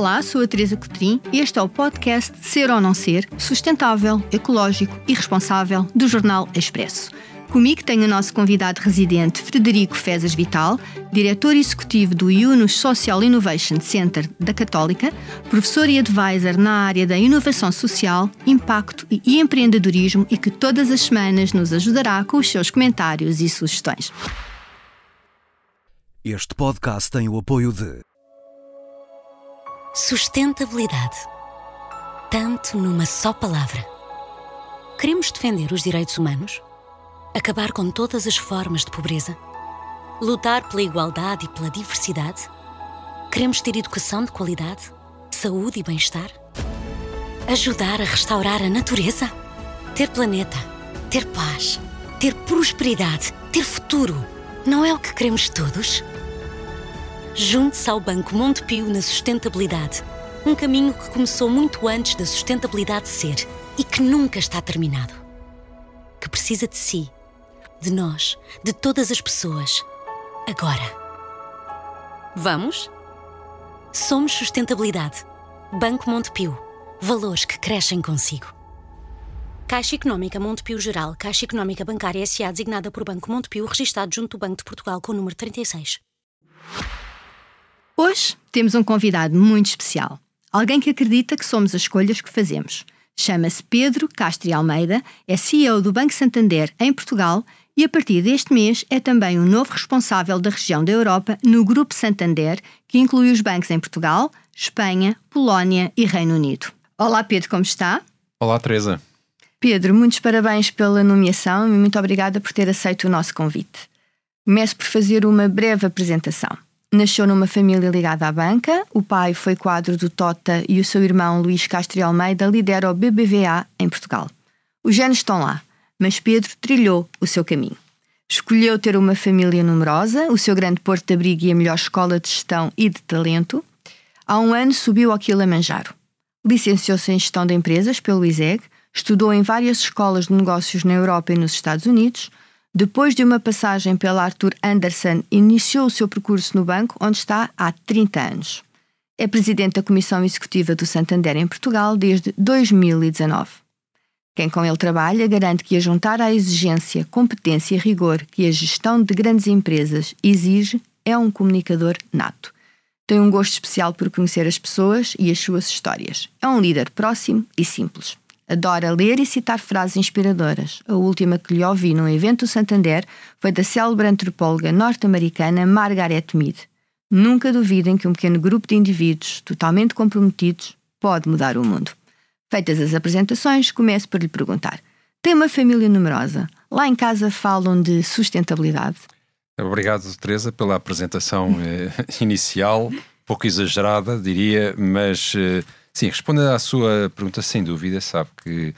Olá, sou a Teresa Cotrim e este é o podcast Ser ou Não Ser, sustentável, ecológico e responsável do Jornal Expresso. Comigo tenho o nosso convidado residente Frederico Fezas Vital, diretor executivo do Yunus Social Innovation Center da Católica, professor e advisor na área da inovação social, impacto e empreendedorismo e que todas as semanas nos ajudará com os seus comentários e sugestões. Este podcast tem o apoio de Sustentabilidade. Tanto numa só palavra. Queremos defender os direitos humanos? Acabar com todas as formas de pobreza? Lutar pela igualdade e pela diversidade? Queremos ter educação de qualidade? Saúde e bem-estar? Ajudar a restaurar a natureza? Ter planeta? Ter paz? Ter prosperidade? Ter futuro? Não é o que queremos todos? Junte-se ao Banco Montepio na sustentabilidade. Um caminho que começou muito antes da sustentabilidade ser e que nunca está terminado. Que precisa de si, de nós, de todas as pessoas. Agora. Vamos? Somos Sustentabilidade. Banco Montepio. Valores que crescem consigo. Caixa Económica Montepio Geral, Caixa Económica Bancária S.A. designada por Banco Montepio, registado junto do Banco de Portugal com o número 36. Hoje temos um convidado muito especial. Alguém que acredita que somos as escolhas que fazemos. Chama-se Pedro Castro Almeida, é CEO do Banco Santander em Portugal e a partir deste mês é também o novo responsável da região da Europa no Grupo Santander, que inclui os bancos em Portugal, Espanha, Polónia e Reino Unido. Olá Pedro, como está? Olá Teresa. Pedro, muitos parabéns pela nomeação e muito obrigada por ter aceito o nosso convite. Começo por fazer uma breve apresentação. Nasceu numa família ligada à banca, o pai foi quadro do Tota e o seu irmão Luís Castro Almeida lidera o BBVA em Portugal. Os genes estão lá, mas Pedro trilhou o seu caminho. Escolheu ter uma família numerosa, o seu grande porto de abrigo e a melhor escola de gestão e de talento. Há um ano subiu ao Kilimanjaro. Licenciou-se em gestão de empresas pelo ISEG, estudou em várias escolas de negócios na Europa e nos Estados Unidos, depois de uma passagem pela Arthur Anderson, iniciou o seu percurso no banco, onde está há 30 anos. É presidente da Comissão Executiva do Santander em Portugal desde 2019. Quem com ele trabalha garante que, a juntar à exigência, competência e rigor que a gestão de grandes empresas exige, é um comunicador nato. Tem um gosto especial por conhecer as pessoas e as suas histórias. É um líder próximo e simples. Adora ler e citar frases inspiradoras. A última que lhe ouvi num evento do Santander foi da célebre antropóloga norte-americana Margaret Mead. Nunca duvidem que um pequeno grupo de indivíduos totalmente comprometidos pode mudar o mundo. Feitas as apresentações, começo por lhe perguntar: tem uma família numerosa? Lá em casa falam de sustentabilidade? Obrigado, Teresa, pela apresentação eh, inicial, pouco exagerada, diria, mas. Eh, Sim, respondendo à sua pergunta, sem dúvida, sabe que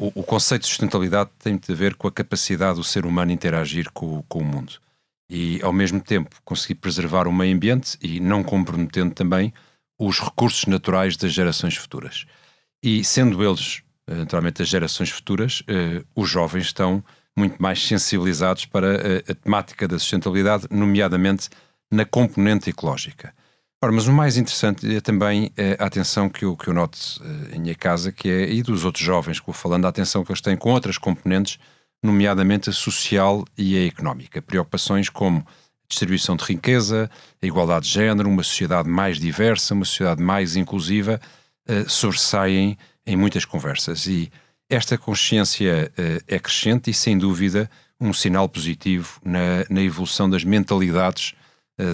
o, o, conceito de sustentabilidade tem a ver com a capacidade do ser humano interagir com, com o mundo e, ao mesmo tempo, conseguir preservar o meio ambiente e não comprometendo também os recursos naturais das gerações futuras. E sendo eles, eh, naturalmente, as gerações futuras, eh, os jovens estão muito mais sensibilizados para a, a temática da sustentabilidade, nomeadamente na componente ecológica. Ora, mas o mais interessante é também é a atenção que eu, que eu noto uh, em minha casa, que é, e dos outros jovens que vou falando, a atenção que eles têm com outras componentes, nomeadamente a social e a económica. Preocupações como distribuição de riqueza, a igualdade de género, uma sociedade mais diversa, uma sociedade mais inclusiva, uh, sobressaem em muitas conversas. E esta consciência é crescente e, sem dúvida, um sinal positivo na, na evolução das mentalidades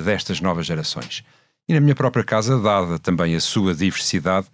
destas novas gerações. E na minha própria casa, dada também a sua diversidade,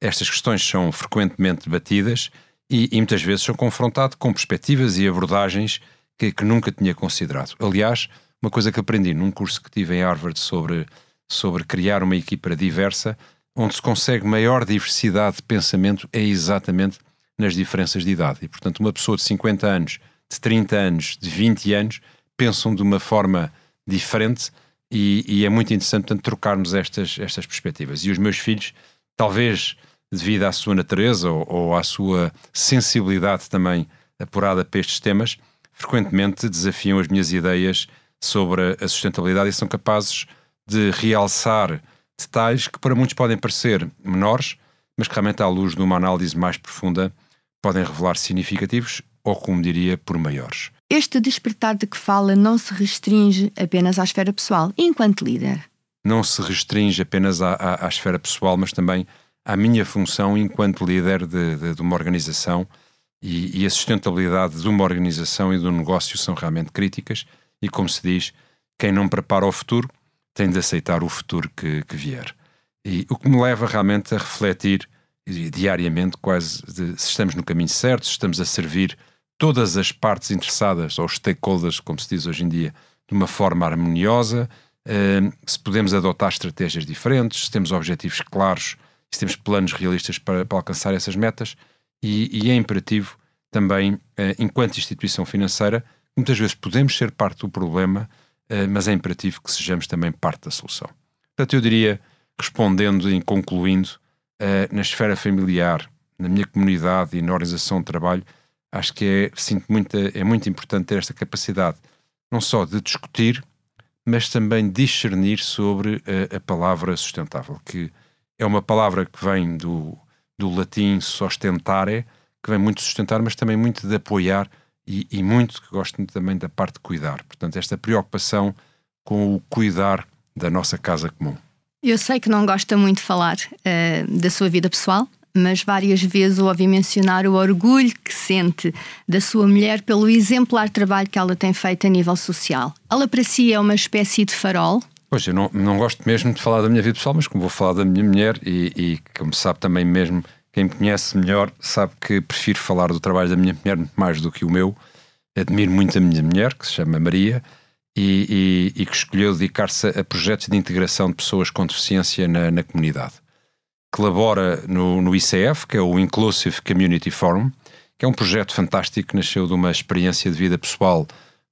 estas questões são frequentemente debatidas e, e muitas vezes são confrontado com perspectivas e abordagens que, que, nunca tinha considerado. Aliás, uma coisa que aprendi num curso que tive em Harvard sobre, sobre criar uma equipa diversa, onde se consegue maior diversidade de pensamento é exatamente nas diferenças de idade. E, portanto, uma pessoa de 50 anos, de 30 anos, de 20 anos, pensam de uma forma diferente e, e, é muito interessante, portanto, trocarmos estas, estas perspectivas. E os meus filhos, talvez devido à sua natureza ou, ou à sua sensibilidade também apurada para estes temas, frequentemente desafiam as minhas ideias sobre a sustentabilidade e são capazes de realçar detalhes que para muitos podem parecer menores, mas que realmente à luz de uma análise mais profunda podem revelar significativos ou, como diria, por maiores. Este despertar de que fala não se restringe apenas à esfera pessoal, enquanto líder. Não se restringe apenas à, à, à esfera pessoal, mas também à minha função enquanto líder de, de, de uma organização e, e, a sustentabilidade de uma organização e do negócio são realmente críticas e, como se diz, quem não prepara o futuro tem de aceitar o futuro que, que vier. E o que me leva realmente a refletir diariamente quase de, se estamos no caminho certo, se estamos a servir todas as partes interessadas, ou stakeholders, como se diz hoje em dia, de uma forma harmoniosa, uh, se podemos adotar estratégias diferentes, se temos objetivos claros, se temos planos realistas para, para alcançar essas metas, e, e é imperativo também, uh, enquanto instituição financeira, muitas vezes podemos ser parte do problema, uh, mas é imperativo que sejamos também parte da solução. Portanto, eu diria, respondendo e concluindo, uh, na esfera familiar, na minha comunidade e na organização de trabalho, acho que é, sinto muito, é muito importante ter esta capacidade, não só de discutir, mas também discernir sobre a, a palavra sustentável, que é uma palavra que vem do, do latim sustentare, que vem muito sustentar, mas também muito de apoiar e, e, muito que gosto também da parte de cuidar. Portanto, esta preocupação com o cuidar da nossa casa comum. Eu sei que não gosta muito de falar uh, da sua vida pessoal, mas várias vezes ouvi mencionar o orgulho que sente da sua mulher pelo exemplar trabalho que ela tem feito a nível social. Ela para si é uma espécie de farol? Pois, eu não, não gosto mesmo de falar da minha vida pessoal, mas como vou falar da minha mulher e, e como sabe também mesmo, quem me conhece melhor sabe que prefiro falar do trabalho da minha mulher mais do que o meu. Admiro muito a minha mulher, que se chama Maria, e, e, e que escolheu dedicar-se a projetos de integração de pessoas com deficiência na, na comunidade. Colabora no, no, ICF, que é o Inclusive Community Forum, que é um projeto fantástico que nasceu de uma experiência de vida pessoal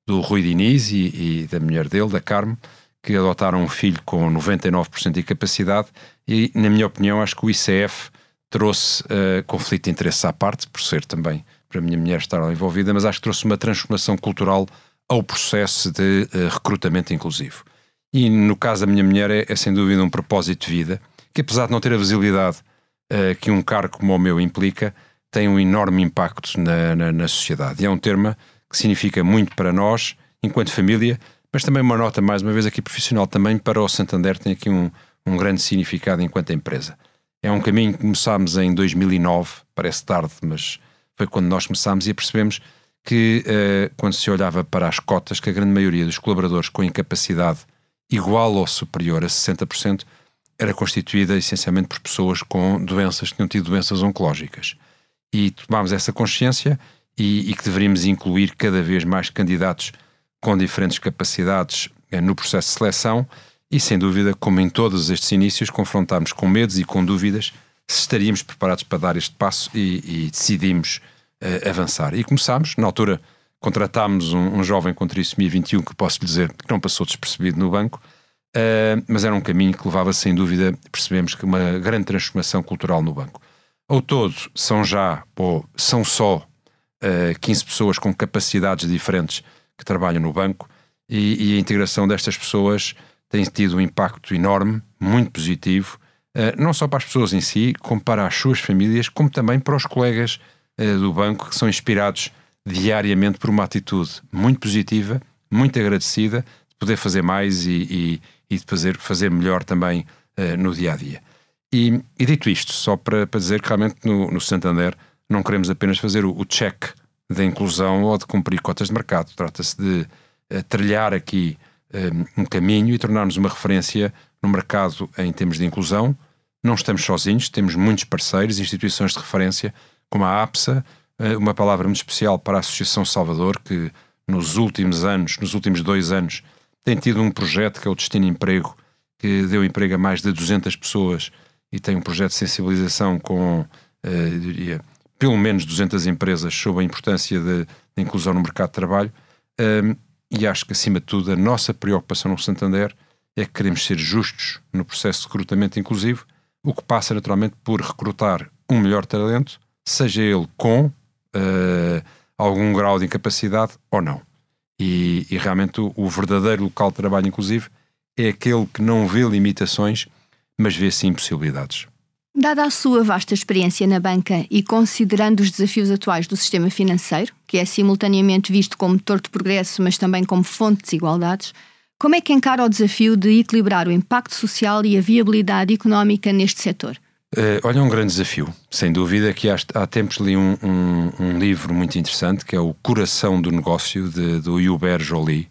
do Rui Diniz e, e da mulher dele, da Carme, que adotaram um filho com 99% de capacidade e, na minha opinião, acho que o ICF trouxe uh, conflito de interesse à parte, por ser também para a minha mulher estar envolvida, mas acho que trouxe uma transformação cultural ao processo de uh, recrutamento inclusivo. E no caso da minha mulher é, é, sem dúvida um propósito de vida, que apesar de não ter a visibilidade uh, que um cargo como o meu implica, tem um enorme impacto na, na, na sociedade. E é um termo que significa muito para nós, enquanto família, mas também uma nota, mais uma vez, aqui profissional, também para o Santander tem aqui um, um grande significado enquanto empresa. É um caminho que começámos em 2009, parece tarde, mas foi quando nós começámos e percebemos que uh, quando se olhava para as cotas, que a grande maioria dos colaboradores com incapacidade igual ou superior a 60% era constituída essencialmente por pessoas com doenças, que tinham tido doenças oncológicas. E tomámos essa consciência e, e, que deveríamos incluir cada vez mais candidatos com diferentes capacidades uh, no processo de seleção e, sem dúvida, como em todos estes inícios, confrontámos com medos e com dúvidas se estaríamos preparados para dar este passo e, e decidimos uh, avançar. E começámos, na altura contratámos um, um jovem com trissomia 21 que posso dizer que não passou despercebido no banco, uh, mas era um caminho que levava sem dúvida, percebemos que uma grande transformação cultural no banco. Ao todo, são já, ou são só uh, eh, 15 pessoas com capacidades diferentes que trabalham no banco e, e, a integração destas pessoas tem tido um impacto enorme, muito positivo, uh, não só para as pessoas em si, como para as suas famílias, como também para os colegas do banco que são inspirados diariamente por uma atitude muito positiva, muito agradecida, de poder fazer mais e, e, e de fazer, fazer melhor também uh, no dia a dia. E, e, dito isto, só para, para dizer que realmente no, no Santander não queremos apenas fazer o, o check da inclusão ou de cumprir cotas de mercado, trata-se de uh, trilhar aqui um, um caminho e tornarmos uma referência no mercado em termos de inclusão. Não estamos sozinhos, temos muitos parceiros, instituições de referência como a APSA, eh, uma palavra muito especial para a Associação Salvador, que nos últimos anos, nos últimos dois anos, tem tido um projeto que é o Destino Emprego, que deu emprego a mais de 200 pessoas e tem um projeto de sensibilização com, uh, diria, pelo menos 200 empresas sobre a importância de inclusão no mercado de trabalho. E acho que, acima de tudo, a nossa preocupação no Santander é que queremos ser justos no processo de recrutamento inclusivo, o que passa naturalmente por recrutar um melhor talento seja ele com uh, algum grau de incapacidade ou não. E, e realmente o, o, verdadeiro local de trabalho, inclusive, é aquele que não vê limitações, mas vê sim possibilidades. Dada a sua vasta experiência na banca e considerando os desafios atuais do sistema financeiro, que é simultaneamente visto como motor de progresso, mas também como fonte de desigualdades, como é que encara o desafio de equilibrar o impacto social e a viabilidade económica neste setor? Uh, olha, é um grande desafio. Sem dúvida que há, há tempos li um, um, um, livro muito interessante que é o Coração do Negócio, de, do Hubert Joly,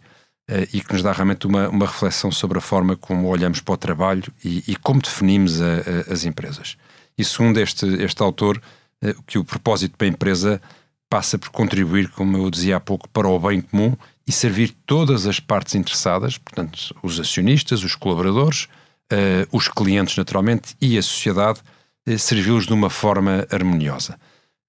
uh, e que nos dá realmente uma, uma reflexão sobre a forma como olhamos para o trabalho e, e como definimos a, a, as empresas. E segundo este, este autor, uh, que o propósito da empresa passa por contribuir, como eu dizia há pouco, para o bem comum e servir todas as partes interessadas, portanto, os acionistas, os colaboradores, uh, os clientes, naturalmente, e a sociedade, uh, servi-los de uma forma harmoniosa.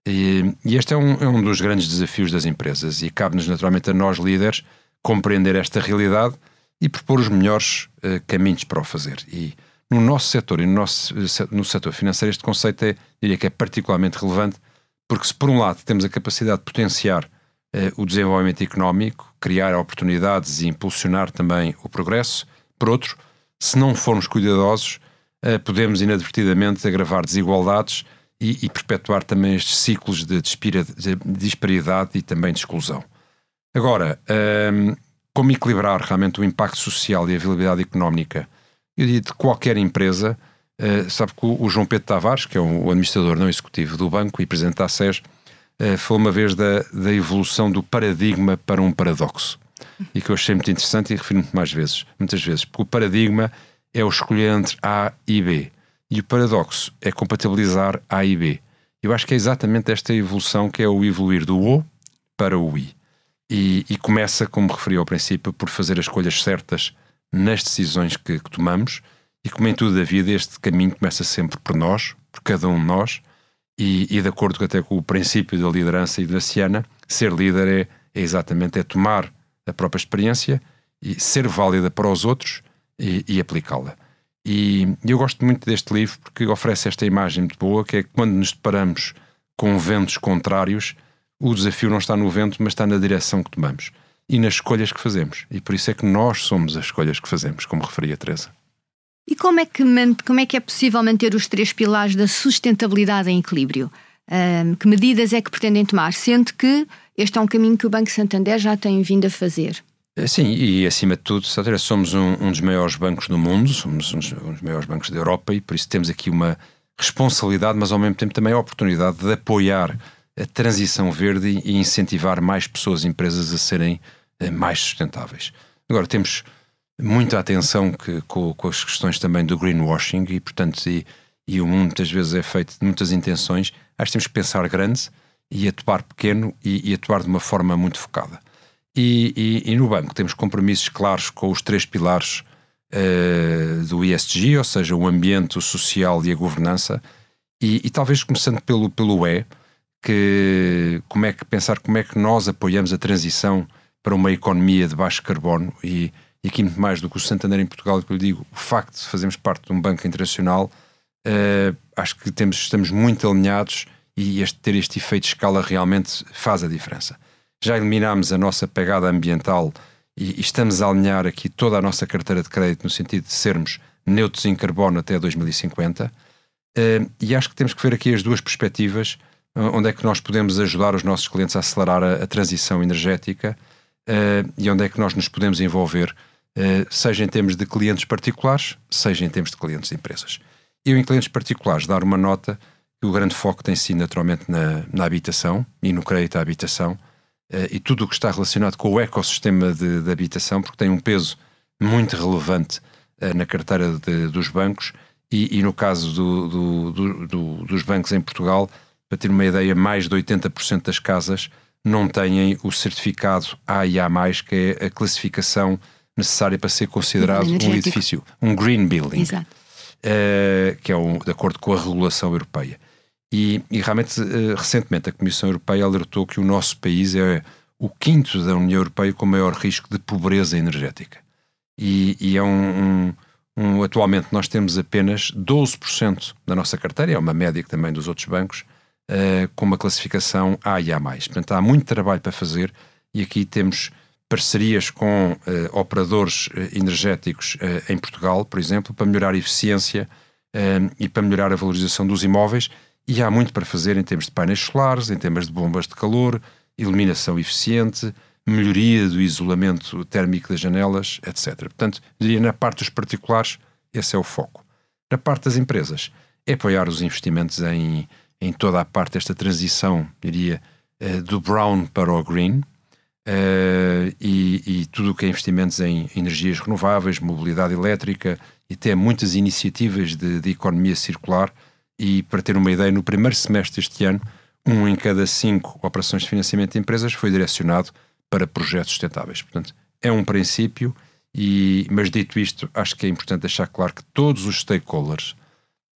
E, e este é um, é um, dos grandes desafios das empresas e cabe-nos, naturalmente, a nós, líderes, compreender esta realidade e propor os melhores uh, caminhos para o fazer. E no nosso setor e no, nosso, no setor financeiro, este conceito é, diria que é particularmente relevante, porque se por um lado temos a capacidade de potenciar o desenvolvimento económico, criar oportunidades e impulsionar também o progresso, por outro, se não formos cuidadosos, uh, podemos inadvertidamente agravar desigualdades e, e, perpetuar também estes ciclos de, de disparidade e também de exclusão. Agora, uh, como equilibrar realmente o impacto social e a viabilidade económica de qualquer empresa? Uh, sabe que o, João Pedro Tavares, que é o administrador não executivo do banco e presidente da SES, uh, falou uma vez da, da evolução do paradigma para um paradoxo e que eu achei muito interessante e refiro-me mais vezes, muitas vezes, porque o paradigma é o escolher entre A e B e o paradoxo é compatibilizar A e B. Eu acho que é exatamente esta evolução que é o evoluir do O para o I. E, e começa, como referi ao princípio, por fazer as escolhas certas nas decisões que, que tomamos e como em tudo da vida este caminho começa sempre por nós, por cada um de nós e, e de acordo até com o princípio da liderança e da Siena, ser líder é, é exatamente é tomar a própria experiência e ser válida para os outros e, e aplicá-la. E, eu gosto muito deste livro porque oferece esta imagem muito boa, que é quando nos deparamos com ventos contrários, o desafio não está no vento, mas está na direção que tomamos e nas escolhas que fazemos. E por isso é que nós somos as escolhas que fazemos, como referia a Teresa. E como é que, como é, que é possível manter os três pilares da sustentabilidade em equilíbrio? Um, que medidas é que pretendem tomar? Sendo que este é um caminho que o Banco Santander já tem vindo a fazer. Eh, sim, e acima de tudo, somos um, um dos maiores bancos do mundo, somos um dos, um dos, maiores bancos da Europa e por isso temos aqui uma responsabilidade, mas ao mesmo tempo também a oportunidade de apoiar a transição verde e incentivar mais pessoas e empresas a serem eh, mais sustentáveis. Agora, temos muita atenção que, com, com, as questões também do greenwashing e, portanto, e, e o mundo muitas vezes é feito de muitas intenções. Acho que temos que pensar grande e atuar pequeno e, e atuar de uma forma muito focada. E, e, e, no banco temos compromissos claros com os três pilares uh, do ESG, ou seja, o ambiente, o social e a governança, e, e, talvez começando pelo, pelo E, que como é que pensar como é que nós apoiamos a transição para uma economia de baixo carbono e, e aqui muito mais do que o Santander em Portugal, que eu digo, o facto de fazermos parte de um banco internacional, uh, acho que temos, estamos muito alinhados e este, ter este efeito de escala realmente faz a diferença. Já eliminámos a nossa pegada ambiental e, e, estamos a alinhar aqui toda a nossa carteira de crédito no sentido de sermos neutros em carbono até 2050. Uh, eh, e acho que temos que ver aqui as duas perspectivas, onde é que nós podemos ajudar os nossos clientes a acelerar a, a transição energética uh, e onde é que nós nos podemos envolver, seja em termos de clientes particulares, seja em termos de clientes de empresas. Eu, em clientes particulares, dar uma nota o grande foco tem sido naturalmente na, na habitação e no crédito à habitação uh, e tudo o que está relacionado com o ecossistema de, de habitação, porque tem um peso muito relevante uh, na carteira de, dos bancos e, e no caso do, do, do, dos bancos em Portugal, para ter uma ideia, mais de 80% das casas não têm o certificado A e A+, que é a classificação necessária para ser considerado um edifício, um green building, uh, que é um, de acordo com a regulação europeia. E, e realmente, uh, recentemente, a Comissão Europeia alertou que o nosso país é o quinto da União Europeia com maior risco de pobreza energética. E, e é um, um, um, Atualmente, nós temos apenas 12% da nossa carteira, é uma média também dos outros bancos, uh, com uma classificação A e A. Portanto, há muito trabalho para fazer e aqui temos parcerias com uh, operadores energéticos em Portugal, por exemplo, para melhorar a eficiência e para melhorar a valorização dos imóveis. E há muito para fazer em termos de painéis solares, em termos de bombas de calor, iluminação eficiente, melhoria do isolamento térmico das janelas, etc. Portanto, diria na parte dos particulares, esse é o foco. Na parte das empresas, é apoiar os investimentos em, em toda a parte desta transição, diria, eh, do brown para o green, Uh, e, e, tudo o que é investimentos em energias renováveis, mobilidade elétrica e até muitas iniciativas de, de, economia circular. E para ter uma ideia, no primeiro semestre deste ano, um em cada cinco operações de financiamento de empresas foi direcionado para projetos sustentáveis. Portanto, é um princípio, e, mas dito isto, acho que é importante deixar claro que todos os stakeholders,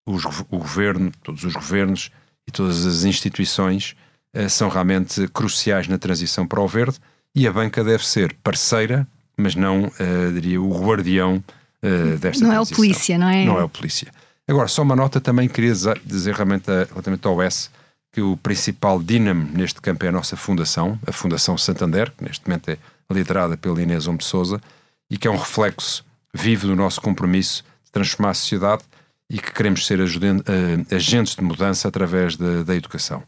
os, o governo, todos os governos e todas as instituições uh, são realmente cruciais na transição para o verde e a banca deve ser parceira, mas não, uh, diria, o guardião uh, desta Não transição. é o polícia, não é? Não é o polícia. Agora, só uma nota também queria dizer realmente relativamente ao S, que o principal dínamo neste campo é a nossa fundação, a Fundação Santander, que neste momento é liderada pela Inês Homem de Souza, e que é um reflexo vivo do nosso compromisso de transformar a sociedade e que queremos ser agentes de mudança através de, da educação.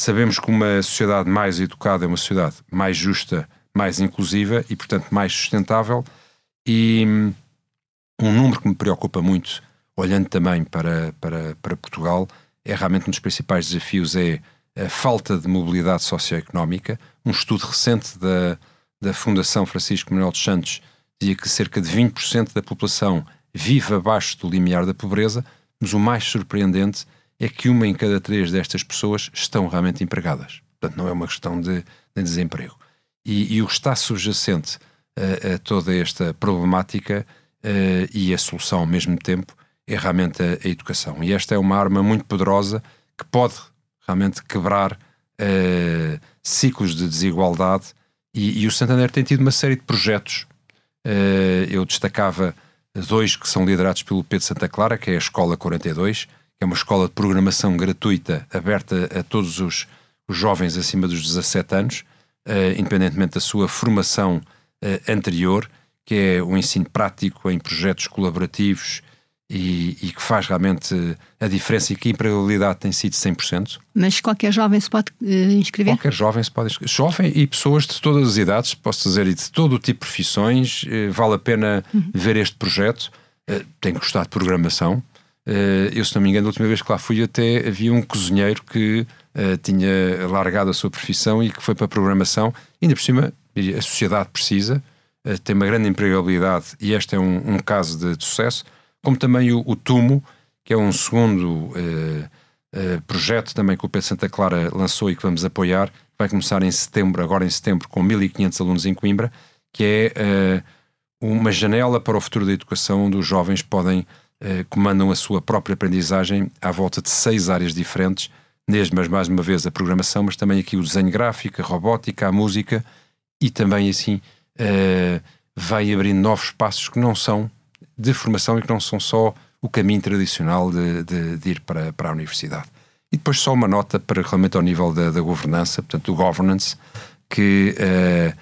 Sabemos que uma sociedade mais educada é uma sociedade mais justa, mais inclusiva e, portanto, mais sustentável. E hum, um número que me preocupa muito, olhando também para, para, para Portugal, é realmente um dos principais desafios é a falta de mobilidade socioeconómica. Um estudo recente da, da Fundação Francisco Manuel dos Santos dizia que cerca de 20% da população vive abaixo do limiar da pobreza, mas o mais surpreendente é que uma em cada três destas pessoas estão realmente empregadas. Portanto, não é uma questão de, de desemprego. E, e, o que está subjacente a, a toda esta problemática uh, e a solução ao mesmo tempo é realmente a, a, educação. E esta é uma arma muito poderosa que pode realmente quebrar uh, ciclos de desigualdade. E, e, o Santander tem tido uma série de projetos. Uh, eu destacava dois que são liderados pelo Pedro Santa Clara, que é a Escola 42, que é uma escola de programação gratuita, aberta a todos os, os jovens acima dos 17 anos, uh, independentemente da sua formação anterior, que é o ensino prático em projetos colaborativos e, e, que faz realmente a diferença e que a empregabilidade tem sido 100%. Mas qualquer jovem se pode uh, inscrever? Qualquer jovem se pode inscrever. Jovem e pessoas de todas as idades, posso dizer, e de todo o tipo de profissões. Uh, vale a pena uhum. ver este projeto. Uh, tem gostado de programação. Eu, se não me engano, a última vez que lá fui, até havia um cozinheiro que tinha largado a sua profissão e que foi para a programação. E ainda por cima, a sociedade precisa, tem uma grande empregabilidade e este é um, um caso de, de sucesso como também o, o Tumo, que é um segundo projeto também que o Pedro Santa Clara lançou e que vamos apoiar. Vai começar em setembro, agora em setembro, com 1.500 alunos em Coimbra, que é uh, uma janela para o futuro da educação, onde os jovens podem, comandam a sua própria aprendizagem à volta de seis áreas diferentes, mas mais uma vez, a programação, mas também aqui o desenho gráfico, a robótica, a música e também assim vai abrindo novos espaços que não são de formação e que não são só o caminho tradicional de, de, de ir para, para a universidade. E depois só uma nota para realmente ao nível da, da governança, portanto, do governance, que uh,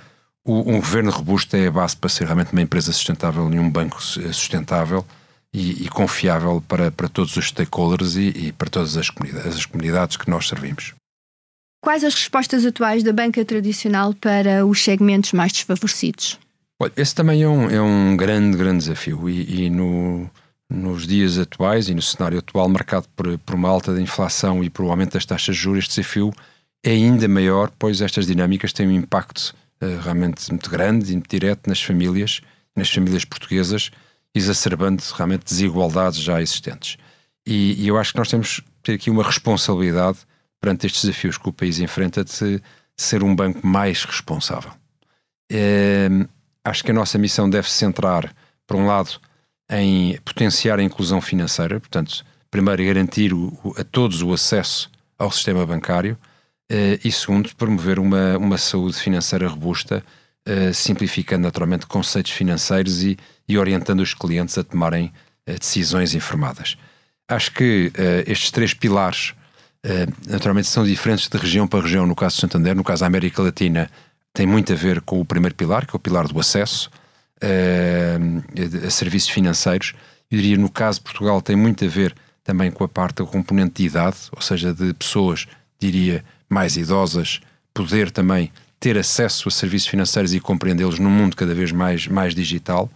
um governo robusto é a base para ser realmente uma empresa sustentável e um banco sustentável e, e confiável para, para todos os stakeholders e, e para todas as comunidades, as comunidades que nós servimos. Quais as respostas atuais da banca tradicional para os segmentos mais desfavorecidos? Olha, esse também é um, é um grande, grande desafio e, e no, nos dias atuais e no cenário atual marcado por, por uma alta de inflação e por um aumento das taxas de juros, este desafio é ainda maior, pois estas dinâmicas têm um impacto uh, realmente muito grande e muito direto nas famílias, nas famílias portuguesas, exacerbando realmente desigualdades já existentes. E, e, eu acho que nós temos que ter aqui uma responsabilidade perante estes desafios que o país enfrenta de, ser um banco mais responsável. É, acho que a nossa missão deve se centrar, por um lado, em potenciar a inclusão financeira, portanto, primeiro, garantir o, a todos o acesso ao sistema bancário uh, e, segundo, promover uma, uma saúde financeira robusta, uh, simplificando naturalmente conceitos financeiros e, e, orientando os clientes a tomarem uh, decisões informadas. Acho que estes três pilares, naturalmente, são diferentes de região para região. No caso de Santander, no caso da América Latina, tem muito a ver com o primeiro pilar, que é o pilar do acesso a serviços financeiros. Eu diria, no caso de Portugal, tem muito a ver também com a parte do componente de idade, ou seja, de pessoas, diria, mais idosas, poder também ter acesso a serviços financeiros e compreendê-los num mundo cada vez mais, mais digital.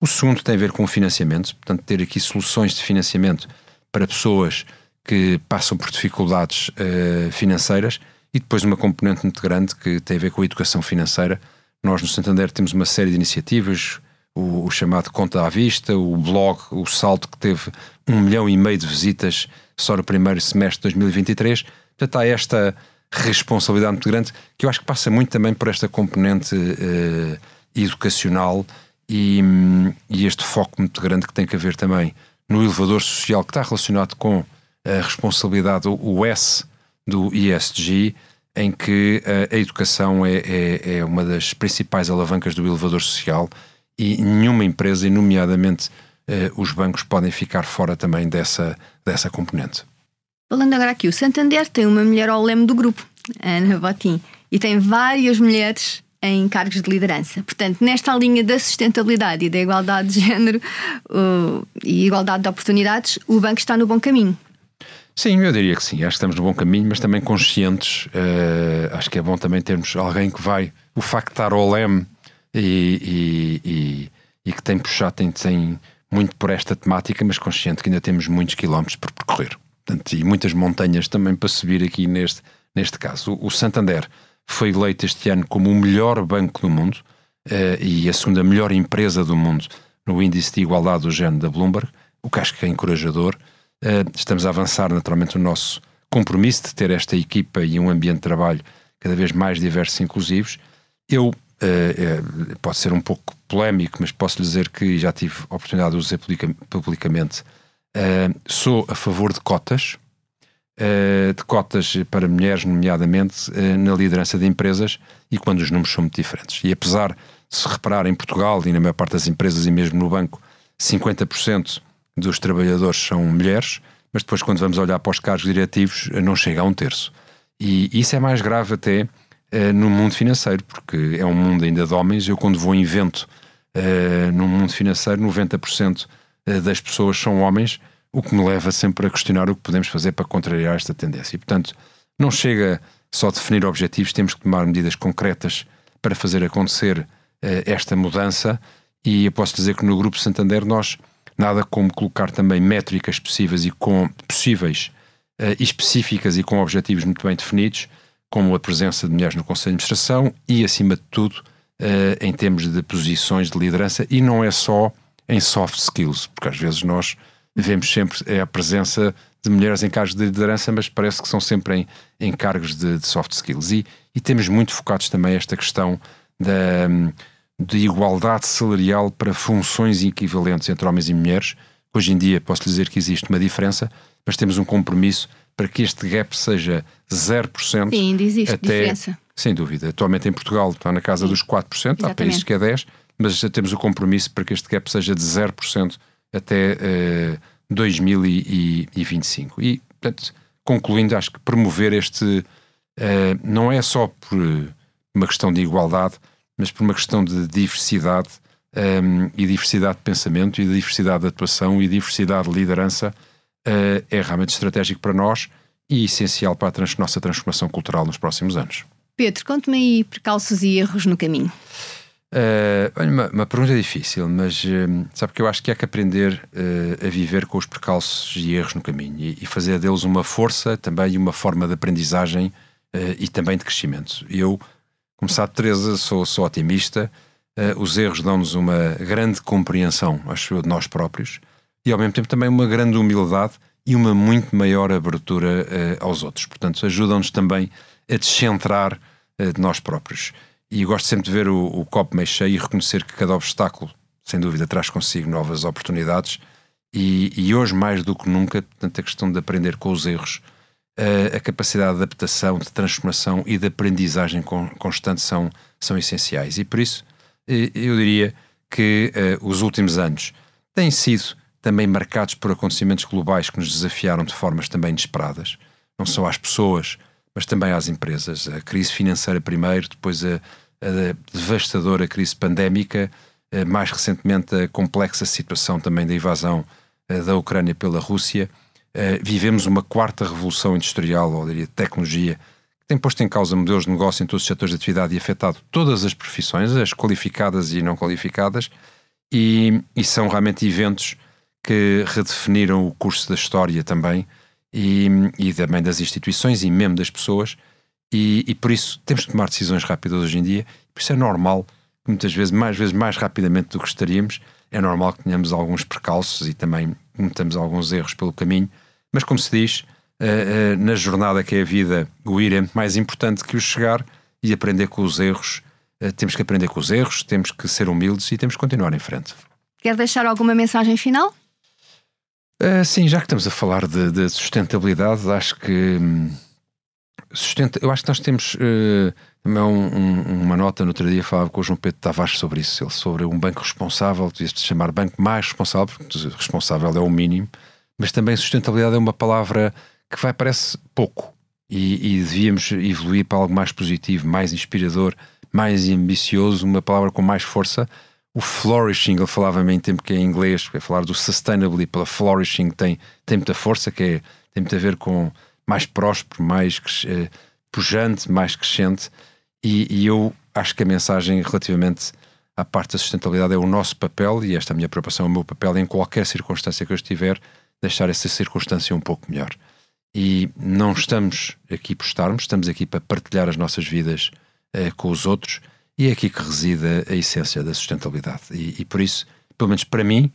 O segundo tem a ver com o financiamento, portanto, ter aqui soluções de financiamento para pessoas que passam por dificuldades uh, financeiras e depois uma componente muito grande que tem a ver com a educação financeira. Nós no Santander temos uma série de iniciativas, o, o, chamado Conta à Vista, o blog, o Salto, que teve um milhão e meio de visitas só no primeiro semestre de 2023. Portanto, há esta responsabilidade muito grande que eu acho que passa muito também por esta componente uh, educacional e, e, este foco muito grande que tem que haver também no elevador social que está relacionado com a responsabilidade, o S do ESG, em que a, a educação é, é, é, uma das principais alavancas do elevador social e nenhuma empresa, e nomeadamente eh, os bancos, podem ficar fora também dessa, dessa componente. Falando agora aqui, o Santander tem uma mulher ao leme do grupo, Ana Botim, e tem várias mulheres em cargos de liderança. Portanto, nesta linha da sustentabilidade e da igualdade de género uh, e igualdade de oportunidades, o banco está no bom caminho. Sim, eu diria que sim. Acho que estamos no bom caminho, mas também conscientes. Uh, acho que é bom também termos alguém que vai. O facto de estar ao leme e, e, e, e que tem puxado, tem, tem muito por esta temática, mas consciente que ainda temos muitos quilómetros por percorrer. Portanto, e muitas montanhas também para subir aqui neste, neste caso. O, Santander foi eleito este ano como o melhor banco do mundo uh, e a segunda melhor empresa do mundo no índice de igualdade do género da Bloomberg, o que acho que é encorajador. Uh, estamos a avançar naturalmente o nosso compromisso de ter esta equipa e um ambiente de trabalho cada vez mais diversos e inclusivos. Eu Uh, pode ser um pouco polémico, mas posso dizer que já tive a oportunidade de dizer publicamente. Uh, sou a favor de cotas, uh, de cotas para mulheres, nomeadamente na liderança de empresas, e quando os números são muito diferentes. E apesar de se reparar em Portugal e na maior parte das empresas e mesmo no banco, 50% dos trabalhadores são mulheres, mas depois, quando vamos olhar para os cargos diretivos, não chega a um terço. E isso é mais grave até uh, no mundo financeiro, porque é um mundo ainda de homens. Eu, quando vou em evento uh, no mundo financeiro, 90% eh, das pessoas são homens, o que me leva sempre a questionar o que podemos fazer para contrariar esta tendência. E, portanto, não chega só a definir objetivos, temos que tomar medidas concretas para fazer acontecer uh, esta mudança. E eu posso dizer que no Grupo Santander nós nada como colocar também métricas possíveis e com possíveis uh, específicas e com objetivos muito bem definidos como a presença de mulheres no Conselho de Administração e, acima de tudo, em termos de posições de liderança, e não é só em soft skills, porque às vezes nós vemos sempre é a presença de mulheres em cargos de liderança, mas parece que são sempre em, em cargos de, de, soft skills. E, e, temos muito focados também esta questão da, de igualdade salarial para funções equivalentes entre homens e mulheres. Hoje em dia posso dizer que existe uma diferença, mas temos um compromisso para que este gap seja 0%. Sim, ainda existe até, diferença. Sem dúvida. Atualmente em Portugal está na casa Sim. dos 4%, Exatamente. há países que é 10%, mas já temos o compromisso para que este gap seja de 0% até uh, eh, 2025. E, portanto, concluindo, acho que promover este uh, não é só por uma questão de igualdade, mas por uma questão de diversidade um, ehm, e diversidade de pensamento e de diversidade de atuação e diversidade de liderança uh, é realmente estratégico para nós e essencial para a trans nossa transformação cultural nos próximos anos. Pedro, conte-me aí percalços e erros no caminho. Uh, olha, uma, uma, pergunta difícil, mas uh, sabe que eu acho que há que aprender uh, a viver com os percalços e erros no caminho e, e fazer deles uma força também uma forma de aprendizagem e também de crescimento. Eu, como sabe, Teresa, sou, sou otimista, os erros dão-nos uma grande compreensão, acho eu, de nós próprios e ao mesmo tempo também uma grande humildade e uma muito maior abertura aos outros. Portanto, ajudam-nos também a descentrar de nós próprios. E gosto sempre de ver o, o, copo meio cheio e reconhecer que cada obstáculo, sem dúvida, traz consigo novas oportunidades. E, e hoje, mais do que nunca, portanto, a questão de aprender com os erros, uh, a capacidade de adaptação, de transformação e de aprendizagem con constante são, são essenciais. E por isso, eu diria que os últimos anos têm sido também marcados por acontecimentos globais que nos desafiaram de formas também inesperadas, não só às pessoas, mas também às empresas. A crise financeira primeiro, depois a, a devastadora crise pandémica, mais recentemente a complexa situação também da invasão da Ucrânia pela Rússia, Uh, vivemos uma quarta revolução industrial, ou diria tecnologia, que tem posto em causa modelos de negócio em todos os setores de atividade e afetado todas as profissões, as qualificadas e não qualificadas, e, e são realmente eventos que redefiniram o curso da história também, e, e também das instituições e mesmo das pessoas, e, e, por isso temos de tomar decisões rápidas hoje em dia, por isso é normal, muitas vezes, mais vezes mais rapidamente do que gostaríamos, é normal que tenhamos alguns percalços e também cometamos alguns erros pelo caminho, mas como se diz, uh, uh, na jornada que é a vida, o ir é mais importante que o chegar e aprender com os erros. Uh, temos que aprender com os erros, temos que ser humildes e temos que continuar em frente. Quer deixar alguma mensagem final? Sim, já que estamos a falar de, de sustentabilidade, acho que. Hum, sustenta, eu acho que nós temos uh, um, um, uma nota no outro dia falava com o João Pedro Tavares sobre isso, ele sobre um banco responsável, devia-se chamar banco mais responsável, porque responsável é o mínimo, mas também sustentabilidade é uma palavra que vai parece pouco e, e devíamos evoluir para algo mais positivo, mais inspirador, mais ambicioso, uma palavra com mais força. O flourishing, ele falava-me em tempo que é em inglês, é falar do sustainability pela flourishing tem, tem muita força, que é, tem muito a ver com mais próspero, mais eh, pujante, mais crescente. E, e, eu acho que a mensagem relativamente à parte da sustentabilidade é o nosso papel, e esta é minha preocupação, é o meu papel em qualquer circunstância que eu estiver, deixar essa circunstância um pouco melhor. E não estamos aqui por estarmos, estamos aqui para partilhar as nossas vidas eh, com os outros, e é aqui que reside a, essência da sustentabilidade. E, e por isso, pelo menos para mim,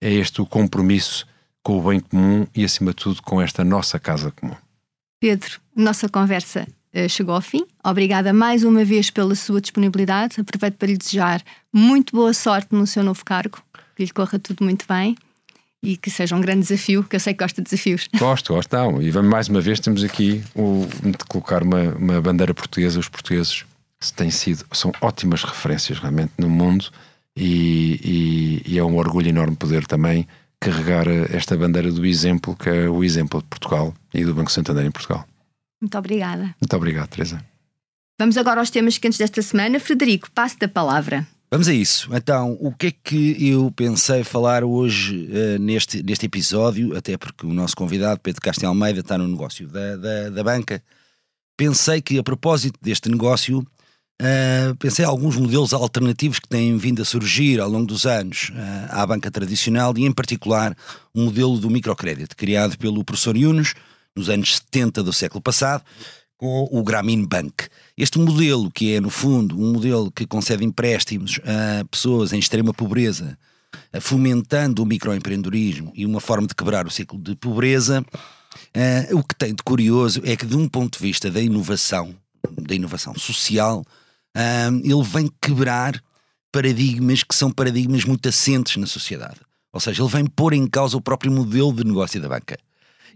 é este o compromisso com o bem comum e, acima de tudo, com esta nossa casa comum. Pedro, nossa conversa uh, chegou ao fim. Obrigada mais uma vez pela sua disponibilidade. Aproveito para lhe desejar muito boa sorte no seu novo cargo, que lhe corra tudo muito bem e que seja um grande desafio, que eu sei que gosta de desafios. Gosto, gosto. Não. E mais uma vez temos aqui o, de colocar uma, uma bandeira portuguesa. Os portugueses têm sido, são ótimas referências realmente no mundo e, e, e é um orgulho enorme poder também carregar esta bandeira do exemplo, que é o exemplo de Portugal e do Banco Santander em Portugal. Muito obrigada. Muito obrigado, Teresa. Vamos agora aos temas quentes desta semana. Frederico, passe da palavra. Vamos a isso. Então, o que é que eu pensei falar hoje uh, neste, neste episódio? Até porque o nosso convidado, Pedro Castro Almeida, está no negócio da, da, da banca. Pensei que, a propósito deste negócio, Uh, pensei em alguns modelos alternativos que têm vindo a surgir ao longo dos anos uh, à banca tradicional e, em particular, um modelo do microcrédito criado pelo professor Yunus nos anos 70 do século passado com o Grameen Bank. Este modelo, que é, no fundo, um modelo que concede empréstimos a pessoas em extrema pobreza, uh, fomentando o microempreendedorismo e uma forma de quebrar o ciclo de pobreza, o que tem de curioso é que, de um ponto de vista da inovação, da inovação social, um, ele vem quebrar paradigmas que são paradigmas muito assentes na sociedade. Ou seja, ele vem pôr em causa o próprio modelo de negócio da banca.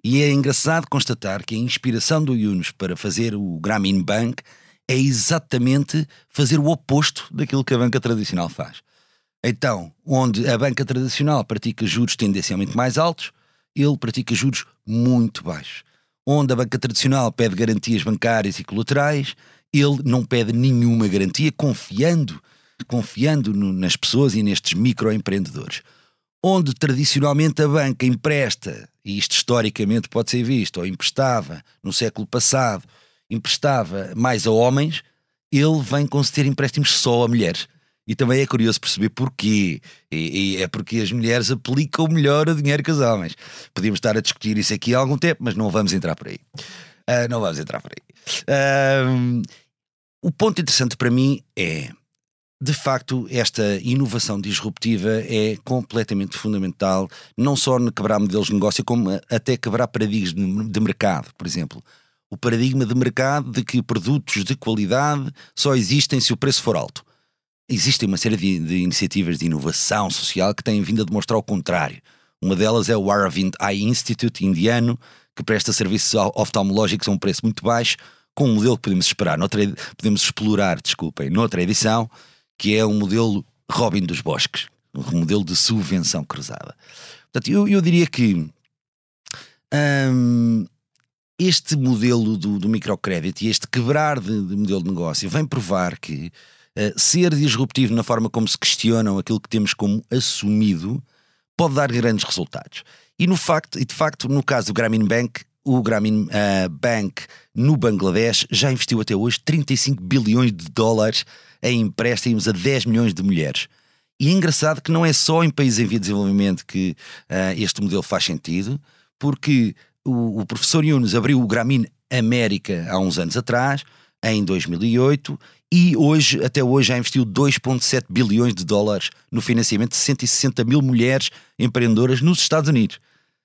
E é engraçado constatar que a inspiração do Yunus para fazer o Grameen Bank é exatamente fazer o oposto daquilo que a banca tradicional faz. Então, onde a banca tradicional pratica juros tendencialmente mais altos, ele pratica juros muito baixos. Onde a banca tradicional pede garantias bancárias e colaterais, ele não pede nenhuma garantia, confiando, confiando no, nas pessoas e nestes microempreendedores. Onde tradicionalmente a banca empresta, e isto historicamente pode ser visto, ou emprestava no século passado, emprestava mais a homens, ele vem conceder empréstimos só a mulheres. E também é curioso perceber porquê. E, e, é porque as mulheres aplicam melhor o dinheiro que os homens. Podíamos estar a discutir isso aqui há algum tempo, mas não vamos entrar por aí. Uh, não vamos entrar por aí. Uh, o ponto interessante para mim é, de facto, esta inovação disruptiva é completamente fundamental, não só no quebrar modelos de negócio, como até quebrar paradigmas de mercado, por exemplo. O paradigma de mercado de que produtos de qualidade só existem se o preço for alto. Existem uma série de, de iniciativas de inovação social que têm vindo a demonstrar o contrário. Uma delas é o Aravind Eye Institute indiano, que presta serviços oftalmológicos a um preço muito baixo, com um modelo que podemos esperar, noutra, podemos explorar, desculpem, noutra edição, que é o um modelo Robin dos Bosques, um modelo de subvenção cruzada. Portanto, eu, eu diria que hum, este modelo do, do, microcrédito e este quebrar de, de, modelo de negócio vem provar que uh, ser disruptivo na forma como se questionam aquilo que temos como assumido pode dar grandes resultados. E, no facto, e de facto, no caso do Grameen Bank, o Grameen uh, Bank no Bangladesh já investiu até hoje 35 bilhões de dólares em empréstimos a 10 milhões de mulheres. E é engraçado que não é só em países em via de desenvolvimento que uh, este modelo faz sentido, porque o, o professor Yunus abriu o Grameen América há uns anos atrás, em 2008, e hoje, até hoje, já investiu 2,7 bilhões de dólares no financiamento de 160 mil mulheres empreendedoras nos Estados Unidos.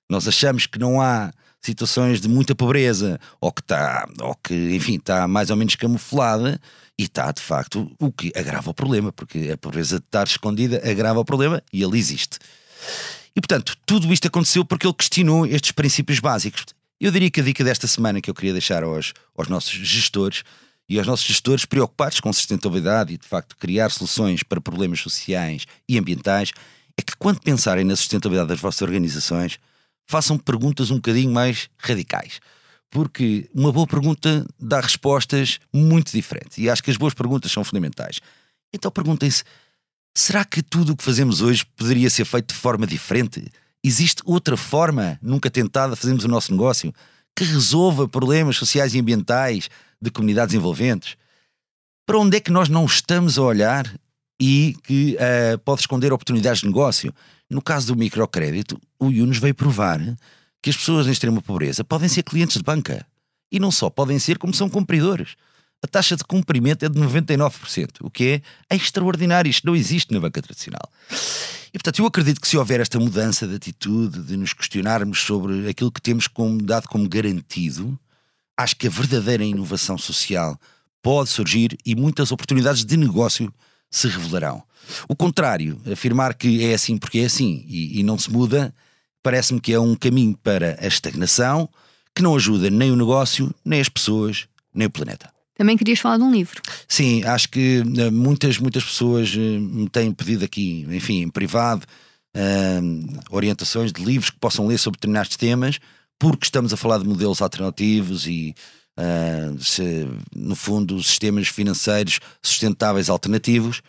Nós achamos que não há situações de muita pobreza, ou que está, ou que, enfim, está mais ou menos camuflada, e está de facto o que agrava o problema, porque a pobreza de estar escondida agrava o problema e ele existe. E portanto, tudo isto aconteceu porque ele questionou estes princípios básicos. Eu diria que a dica desta semana que eu queria deixar aos, aos nossos gestores e aos nossos gestores preocupados com sustentabilidade e de facto criar soluções para problemas sociais e ambientais é que quando pensarem na sustentabilidade das vossas organizações, façam perguntas um bocadinho mais radicais. Porque uma boa pergunta dá respostas muito diferentes. E acho que as boas perguntas são fundamentais. Então perguntem-se: será que tudo o que fazemos hoje poderia ser feito de forma diferente? Existe outra forma, nunca tentada, de fazermos o nosso negócio, que resolva problemas sociais e ambientais de comunidades envolventes? Para onde é que nós não estamos a olhar e que uh, pode esconder oportunidades de negócio? No caso do microcrédito, o Yunus veio provar que as pessoas em extrema pobreza podem ser clientes de banca. E não só podem ser, como são cumpridores. A taxa de cumprimento é de 99%, o que é extraordinário. Isto não existe na banca tradicional. E portanto, eu acredito que se houver esta mudança de atitude, de nos questionarmos sobre aquilo que temos como, dado como garantido, acho que a verdadeira inovação social pode surgir e muitas oportunidades de negócio se revelarão. O contrário, afirmar que é assim porque é assim e, e não se muda, parece-me que é um caminho para a estagnação que não ajuda nem o negócio, nem as pessoas, nem o planeta. Também querias falar de um livro. Sim, acho que eh, muitas, muitas pessoas eh, me têm pedido aqui, enfim, em privado, uh, orientações de livros que possam ler sobre determinados temas, porque estamos a falar de modelos alternativos e, uh, se, no fundo, sistemas financeiros sustentáveis alternativos.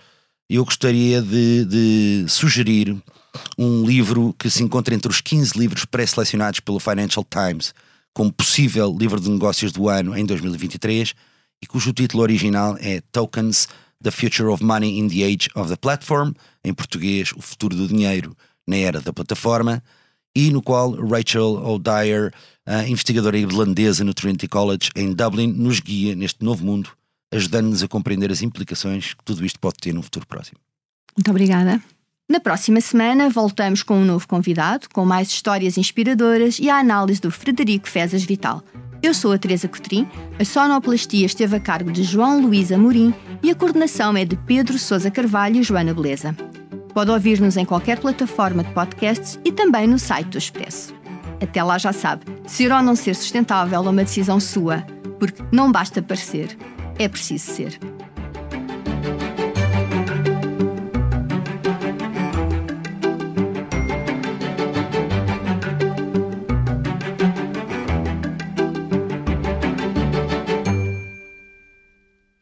Eu gostaria de, de, sugerir um livro que se encontra entre os 15 livros pré-selecionados pelo Financial Times como possível livro de negócios do ano em 2023 e cujo título original é Tokens: The Future of Money in the Age of the Platform, em português, O Futuro do Dinheiro na Era da Plataforma, e no qual Rachel O'Dyer, investigadora irlandesa no Trinity College em Dublin, nos guia neste novo mundo ajudando-nos a compreender as implicações que tudo isto pode ter no futuro próximo. Muito obrigada. Na próxima semana voltamos com um novo convidado, com mais histórias inspiradoras e a análise do Frederico Fezas Vital. Eu sou a Teresa Cotrim, a sonoplastia esteve a cargo de João Luís Amorim e a coordenação é de Pedro Sousa Carvalho e Joana Beleza. Pode ouvir-nos em qualquer plataforma de podcasts e também no site do Expresso. Até lá já sabe, ser ou não ser sustentável é uma decisão sua, porque não basta parecer, é preciso ser.